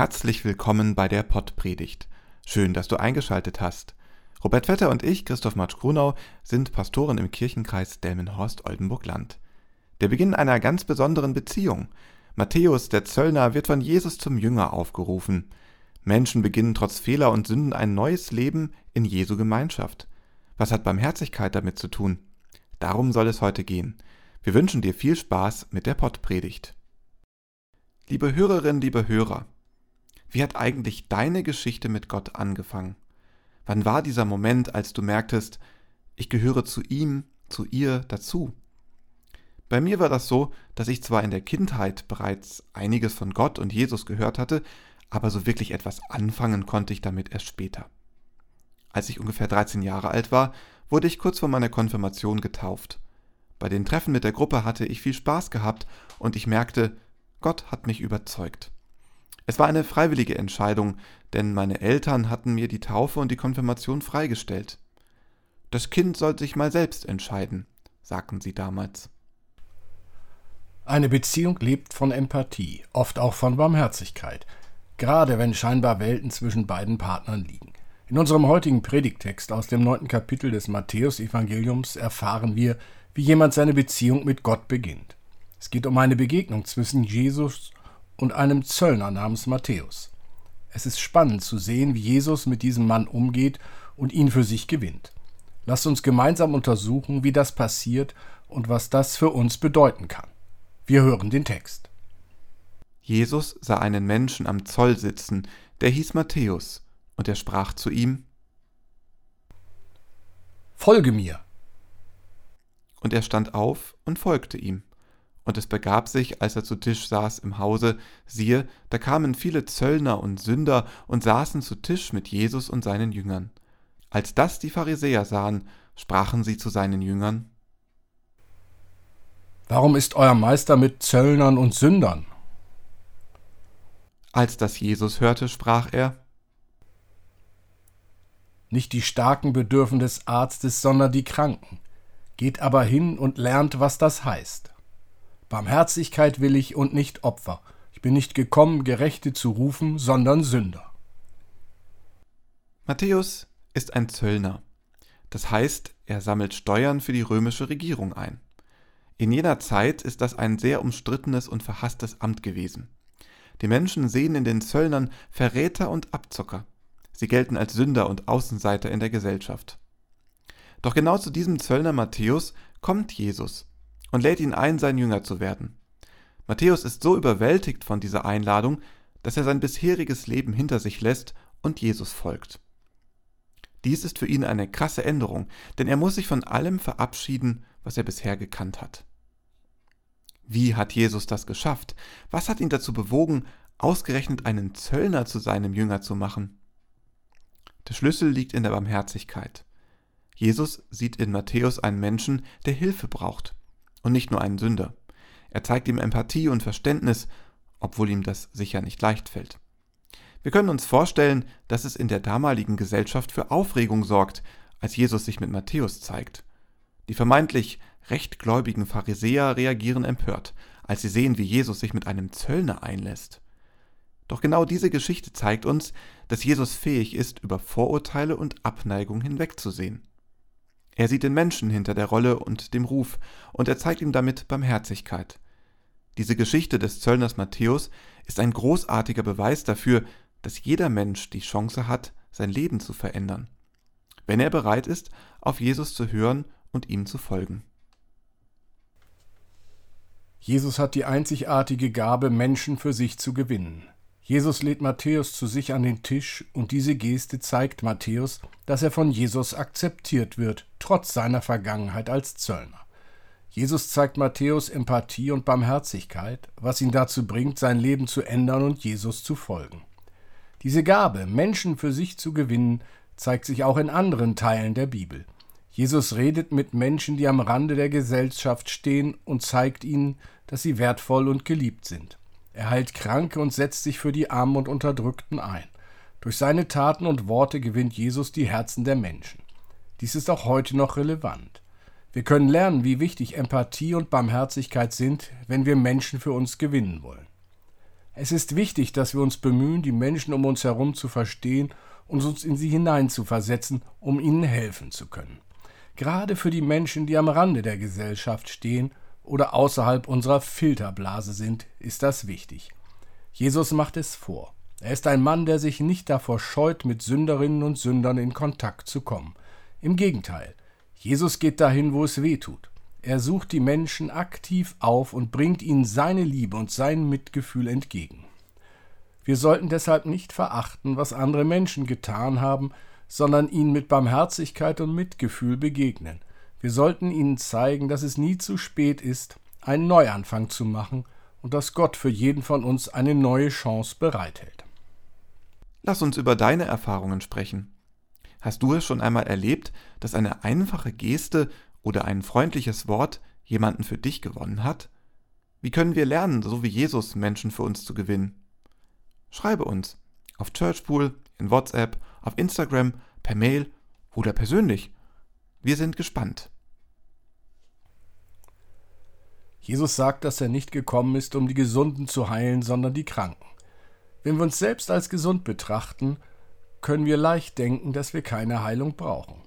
Herzlich willkommen bei der Pottpredigt. Schön, dass du eingeschaltet hast. Robert Vetter und ich, Christoph Matsch Grunau, sind Pastoren im Kirchenkreis Delmenhorst-Oldenburg-Land. Der Beginn einer ganz besonderen Beziehung. Matthäus, der Zöllner, wird von Jesus zum Jünger aufgerufen. Menschen beginnen trotz Fehler und Sünden ein neues Leben in Jesu Gemeinschaft. Was hat Barmherzigkeit damit zu tun? Darum soll es heute gehen. Wir wünschen dir viel Spaß mit der Pottpredigt. Liebe Hörerinnen, liebe Hörer, wie hat eigentlich deine Geschichte mit Gott angefangen? Wann war dieser Moment, als du merktest, ich gehöre zu ihm, zu ihr dazu? Bei mir war das so, dass ich zwar in der Kindheit bereits einiges von Gott und Jesus gehört hatte, aber so wirklich etwas anfangen konnte ich damit erst später. Als ich ungefähr 13 Jahre alt war, wurde ich kurz vor meiner Konfirmation getauft. Bei den Treffen mit der Gruppe hatte ich viel Spaß gehabt und ich merkte, Gott hat mich überzeugt. Es war eine freiwillige Entscheidung, denn meine Eltern hatten mir die Taufe und die Konfirmation freigestellt. Das Kind soll sich mal selbst entscheiden, sagten sie damals. Eine Beziehung lebt von Empathie, oft auch von Barmherzigkeit, gerade wenn scheinbar Welten zwischen beiden Partnern liegen. In unserem heutigen Predigtext aus dem neunten Kapitel des Matthäusevangeliums erfahren wir, wie jemand seine Beziehung mit Gott beginnt. Es geht um eine Begegnung zwischen Jesus und einem Zöllner namens Matthäus. Es ist spannend zu sehen, wie Jesus mit diesem Mann umgeht und ihn für sich gewinnt. Lasst uns gemeinsam untersuchen, wie das passiert und was das für uns bedeuten kann. Wir hören den Text. Jesus sah einen Menschen am Zoll sitzen, der hieß Matthäus, und er sprach zu ihm Folge mir. Und er stand auf und folgte ihm. Und es begab sich, als er zu Tisch saß im Hause, siehe, da kamen viele Zöllner und Sünder und saßen zu Tisch mit Jesus und seinen Jüngern. Als das die Pharisäer sahen, sprachen sie zu seinen Jüngern, Warum ist euer Meister mit Zöllnern und Sündern? Als das Jesus hörte, sprach er, Nicht die Starken bedürfen des Arztes, sondern die Kranken. Geht aber hin und lernt, was das heißt. Barmherzigkeit will ich und nicht Opfer. Ich bin nicht gekommen, Gerechte zu rufen, sondern Sünder. Matthäus ist ein Zöllner. Das heißt, er sammelt Steuern für die römische Regierung ein. In jener Zeit ist das ein sehr umstrittenes und verhasstes Amt gewesen. Die Menschen sehen in den Zöllnern Verräter und Abzocker. Sie gelten als Sünder und Außenseiter in der Gesellschaft. Doch genau zu diesem Zöllner Matthäus kommt Jesus und lädt ihn ein, sein Jünger zu werden. Matthäus ist so überwältigt von dieser Einladung, dass er sein bisheriges Leben hinter sich lässt und Jesus folgt. Dies ist für ihn eine krasse Änderung, denn er muss sich von allem verabschieden, was er bisher gekannt hat. Wie hat Jesus das geschafft? Was hat ihn dazu bewogen, ausgerechnet einen Zöllner zu seinem Jünger zu machen? Der Schlüssel liegt in der Barmherzigkeit. Jesus sieht in Matthäus einen Menschen, der Hilfe braucht und nicht nur einen Sünder. Er zeigt ihm Empathie und Verständnis, obwohl ihm das sicher nicht leicht fällt. Wir können uns vorstellen, dass es in der damaligen Gesellschaft für Aufregung sorgt, als Jesus sich mit Matthäus zeigt. Die vermeintlich rechtgläubigen Pharisäer reagieren empört, als sie sehen, wie Jesus sich mit einem Zöllner einlässt. Doch genau diese Geschichte zeigt uns, dass Jesus fähig ist, über Vorurteile und Abneigung hinwegzusehen. Er sieht den Menschen hinter der Rolle und dem Ruf, und er zeigt ihm damit Barmherzigkeit. Diese Geschichte des Zöllners Matthäus ist ein großartiger Beweis dafür, dass jeder Mensch die Chance hat, sein Leben zu verändern, wenn er bereit ist, auf Jesus zu hören und ihm zu folgen. Jesus hat die einzigartige Gabe, Menschen für sich zu gewinnen. Jesus lädt Matthäus zu sich an den Tisch und diese Geste zeigt Matthäus, dass er von Jesus akzeptiert wird, trotz seiner Vergangenheit als Zöllner. Jesus zeigt Matthäus Empathie und Barmherzigkeit, was ihn dazu bringt, sein Leben zu ändern und Jesus zu folgen. Diese Gabe, Menschen für sich zu gewinnen, zeigt sich auch in anderen Teilen der Bibel. Jesus redet mit Menschen, die am Rande der Gesellschaft stehen und zeigt ihnen, dass sie wertvoll und geliebt sind. Er heilt Kranke und setzt sich für die Armen und Unterdrückten ein. Durch seine Taten und Worte gewinnt Jesus die Herzen der Menschen. Dies ist auch heute noch relevant. Wir können lernen, wie wichtig Empathie und Barmherzigkeit sind, wenn wir Menschen für uns gewinnen wollen. Es ist wichtig, dass wir uns bemühen, die Menschen um uns herum zu verstehen und uns in sie hineinzuversetzen, um ihnen helfen zu können. Gerade für die Menschen, die am Rande der Gesellschaft stehen oder außerhalb unserer Filterblase sind, ist das wichtig. Jesus macht es vor. Er ist ein Mann, der sich nicht davor scheut, mit Sünderinnen und Sündern in Kontakt zu kommen. Im Gegenteil, Jesus geht dahin, wo es weh tut. Er sucht die Menschen aktiv auf und bringt ihnen seine Liebe und sein Mitgefühl entgegen. Wir sollten deshalb nicht verachten, was andere Menschen getan haben, sondern ihnen mit Barmherzigkeit und Mitgefühl begegnen. Wir sollten ihnen zeigen, dass es nie zu spät ist, einen Neuanfang zu machen und dass Gott für jeden von uns eine neue Chance bereithält. Lass uns über deine Erfahrungen sprechen. Hast du es schon einmal erlebt, dass eine einfache Geste oder ein freundliches Wort jemanden für dich gewonnen hat? Wie können wir lernen, so wie Jesus Menschen für uns zu gewinnen? Schreibe uns auf Churchpool, in WhatsApp, auf Instagram, per Mail oder persönlich. Wir sind gespannt. Jesus sagt, dass er nicht gekommen ist, um die Gesunden zu heilen, sondern die Kranken. Wenn wir uns selbst als gesund betrachten, können wir leicht denken, dass wir keine Heilung brauchen.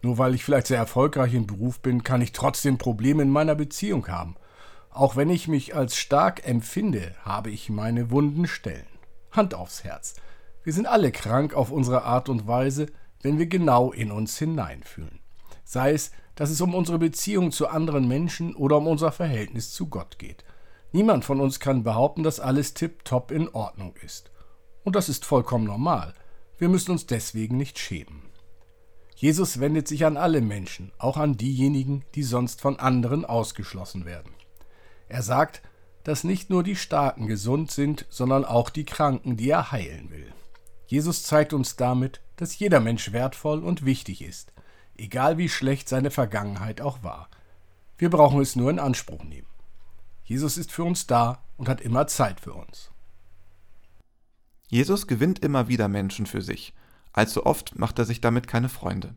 Nur weil ich vielleicht sehr erfolgreich im Beruf bin, kann ich trotzdem Probleme in meiner Beziehung haben. Auch wenn ich mich als stark empfinde, habe ich meine wunden Stellen. Hand aufs Herz. Wir sind alle krank auf unsere Art und Weise, wenn wir genau in uns hineinfühlen. Sei es, dass es um unsere Beziehung zu anderen Menschen oder um unser Verhältnis zu Gott geht. Niemand von uns kann behaupten, dass alles tipptopp in Ordnung ist. Und das ist vollkommen normal. Wir müssen uns deswegen nicht schämen. Jesus wendet sich an alle Menschen, auch an diejenigen, die sonst von anderen ausgeschlossen werden. Er sagt, dass nicht nur die Starken gesund sind, sondern auch die Kranken, die er heilen will. Jesus zeigt uns damit, dass jeder Mensch wertvoll und wichtig ist, egal wie schlecht seine Vergangenheit auch war. Wir brauchen es nur in Anspruch nehmen. Jesus ist für uns da und hat immer Zeit für uns. Jesus gewinnt immer wieder Menschen für sich. Allzu oft macht er sich damit keine Freunde.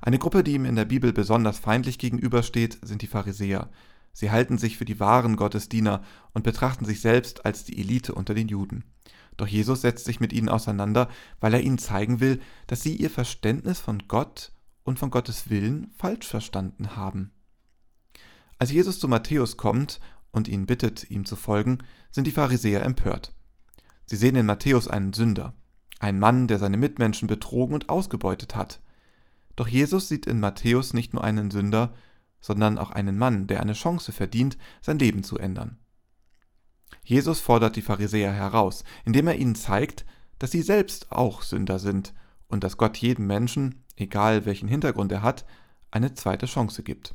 Eine Gruppe, die ihm in der Bibel besonders feindlich gegenübersteht, sind die Pharisäer. Sie halten sich für die wahren Gottesdiener und betrachten sich selbst als die Elite unter den Juden. Doch Jesus setzt sich mit ihnen auseinander, weil er ihnen zeigen will, dass sie ihr Verständnis von Gott und von Gottes Willen falsch verstanden haben. Als Jesus zu Matthäus kommt und ihn bittet, ihm zu folgen, sind die Pharisäer empört. Sie sehen in Matthäus einen Sünder, einen Mann, der seine Mitmenschen betrogen und ausgebeutet hat. Doch Jesus sieht in Matthäus nicht nur einen Sünder, sondern auch einen Mann, der eine Chance verdient, sein Leben zu ändern. Jesus fordert die Pharisäer heraus, indem er ihnen zeigt, dass sie selbst auch Sünder sind und dass Gott jedem Menschen, egal welchen Hintergrund er hat, eine zweite Chance gibt.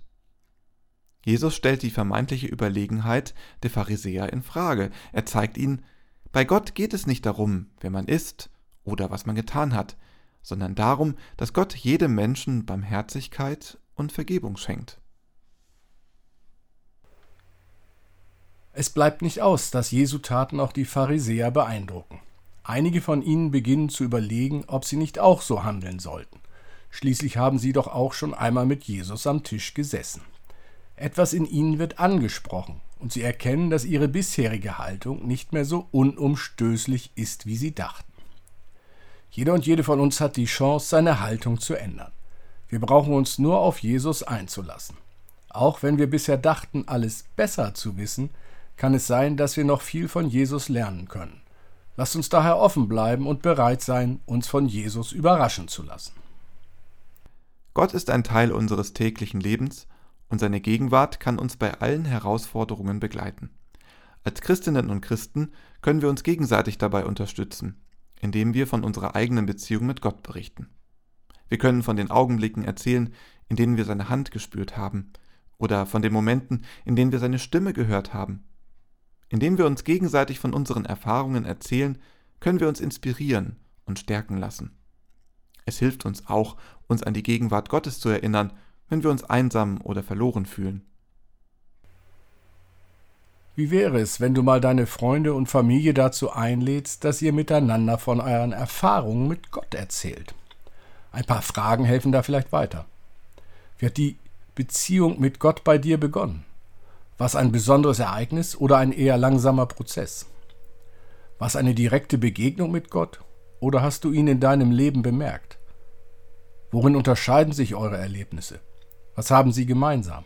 Jesus stellt die vermeintliche Überlegenheit der Pharisäer in Frage. Er zeigt ihnen, bei Gott geht es nicht darum, wer man ist oder was man getan hat, sondern darum, dass Gott jedem Menschen Barmherzigkeit und Vergebung schenkt. Es bleibt nicht aus, dass Jesu Taten auch die Pharisäer beeindrucken. Einige von ihnen beginnen zu überlegen, ob sie nicht auch so handeln sollten. Schließlich haben sie doch auch schon einmal mit Jesus am Tisch gesessen. Etwas in ihnen wird angesprochen, und sie erkennen, dass ihre bisherige Haltung nicht mehr so unumstößlich ist, wie sie dachten. Jeder und jede von uns hat die Chance, seine Haltung zu ändern. Wir brauchen uns nur auf Jesus einzulassen. Auch wenn wir bisher dachten, alles besser zu wissen, kann es sein, dass wir noch viel von Jesus lernen können. Lasst uns daher offen bleiben und bereit sein, uns von Jesus überraschen zu lassen. Gott ist ein Teil unseres täglichen Lebens und seine Gegenwart kann uns bei allen Herausforderungen begleiten. Als Christinnen und Christen können wir uns gegenseitig dabei unterstützen, indem wir von unserer eigenen Beziehung mit Gott berichten. Wir können von den Augenblicken erzählen, in denen wir seine Hand gespürt haben, oder von den Momenten, in denen wir seine Stimme gehört haben indem wir uns gegenseitig von unseren Erfahrungen erzählen, können wir uns inspirieren und stärken lassen. Es hilft uns auch, uns an die Gegenwart Gottes zu erinnern, wenn wir uns einsam oder verloren fühlen. Wie wäre es, wenn du mal deine Freunde und Familie dazu einlädst, dass ihr miteinander von euren Erfahrungen mit Gott erzählt? Ein paar Fragen helfen da vielleicht weiter. Wie hat die Beziehung mit Gott bei dir begonnen? War es ein besonderes Ereignis oder ein eher langsamer Prozess? War es eine direkte Begegnung mit Gott oder hast du ihn in deinem Leben bemerkt? Worin unterscheiden sich eure Erlebnisse? Was haben sie gemeinsam?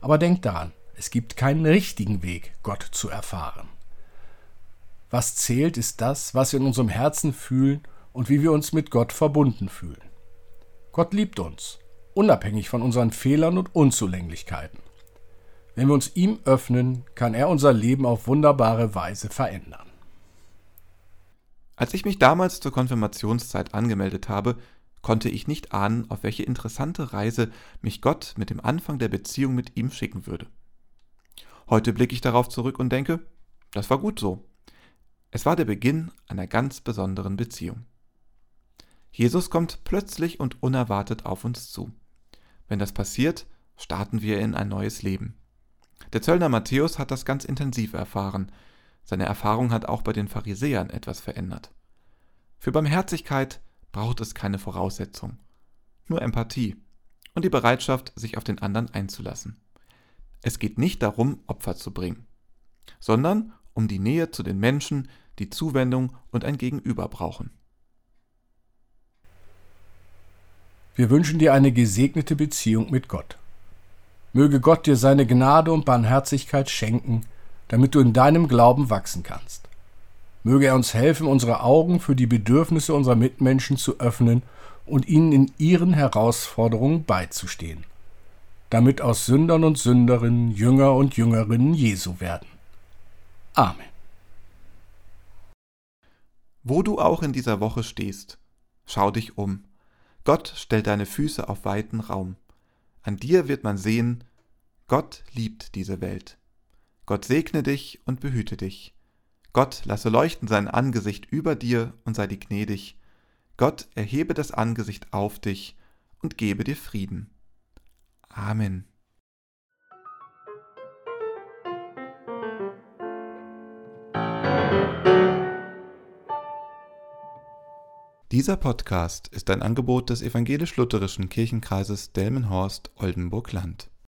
Aber denkt daran, es gibt keinen richtigen Weg, Gott zu erfahren. Was zählt, ist das, was wir in unserem Herzen fühlen und wie wir uns mit Gott verbunden fühlen. Gott liebt uns, unabhängig von unseren Fehlern und Unzulänglichkeiten. Wenn wir uns ihm öffnen, kann er unser Leben auf wunderbare Weise verändern. Als ich mich damals zur Konfirmationszeit angemeldet habe, konnte ich nicht ahnen, auf welche interessante Reise mich Gott mit dem Anfang der Beziehung mit ihm schicken würde. Heute blicke ich darauf zurück und denke, das war gut so. Es war der Beginn einer ganz besonderen Beziehung. Jesus kommt plötzlich und unerwartet auf uns zu. Wenn das passiert, starten wir in ein neues Leben. Der Zöllner Matthäus hat das ganz intensiv erfahren. Seine Erfahrung hat auch bei den Pharisäern etwas verändert. Für Barmherzigkeit braucht es keine Voraussetzung, nur Empathie und die Bereitschaft, sich auf den anderen einzulassen. Es geht nicht darum, Opfer zu bringen, sondern um die Nähe zu den Menschen, die Zuwendung und ein Gegenüber brauchen. Wir wünschen dir eine gesegnete Beziehung mit Gott. Möge Gott dir seine Gnade und Barmherzigkeit schenken, damit du in deinem Glauben wachsen kannst. Möge er uns helfen, unsere Augen für die Bedürfnisse unserer Mitmenschen zu öffnen und ihnen in ihren Herausforderungen beizustehen, damit aus Sündern und Sünderinnen Jünger und Jüngerinnen Jesu werden. Amen. Wo du auch in dieser Woche stehst, schau dich um. Gott stellt deine Füße auf weiten Raum. An dir wird man sehen, Gott liebt diese Welt. Gott segne dich und behüte dich. Gott lasse leuchten sein Angesicht über dir und sei dir gnädig. Gott erhebe das Angesicht auf dich und gebe dir Frieden. Amen. Dieser Podcast ist ein Angebot des evangelisch-lutherischen Kirchenkreises Delmenhorst-Oldenburg-Land.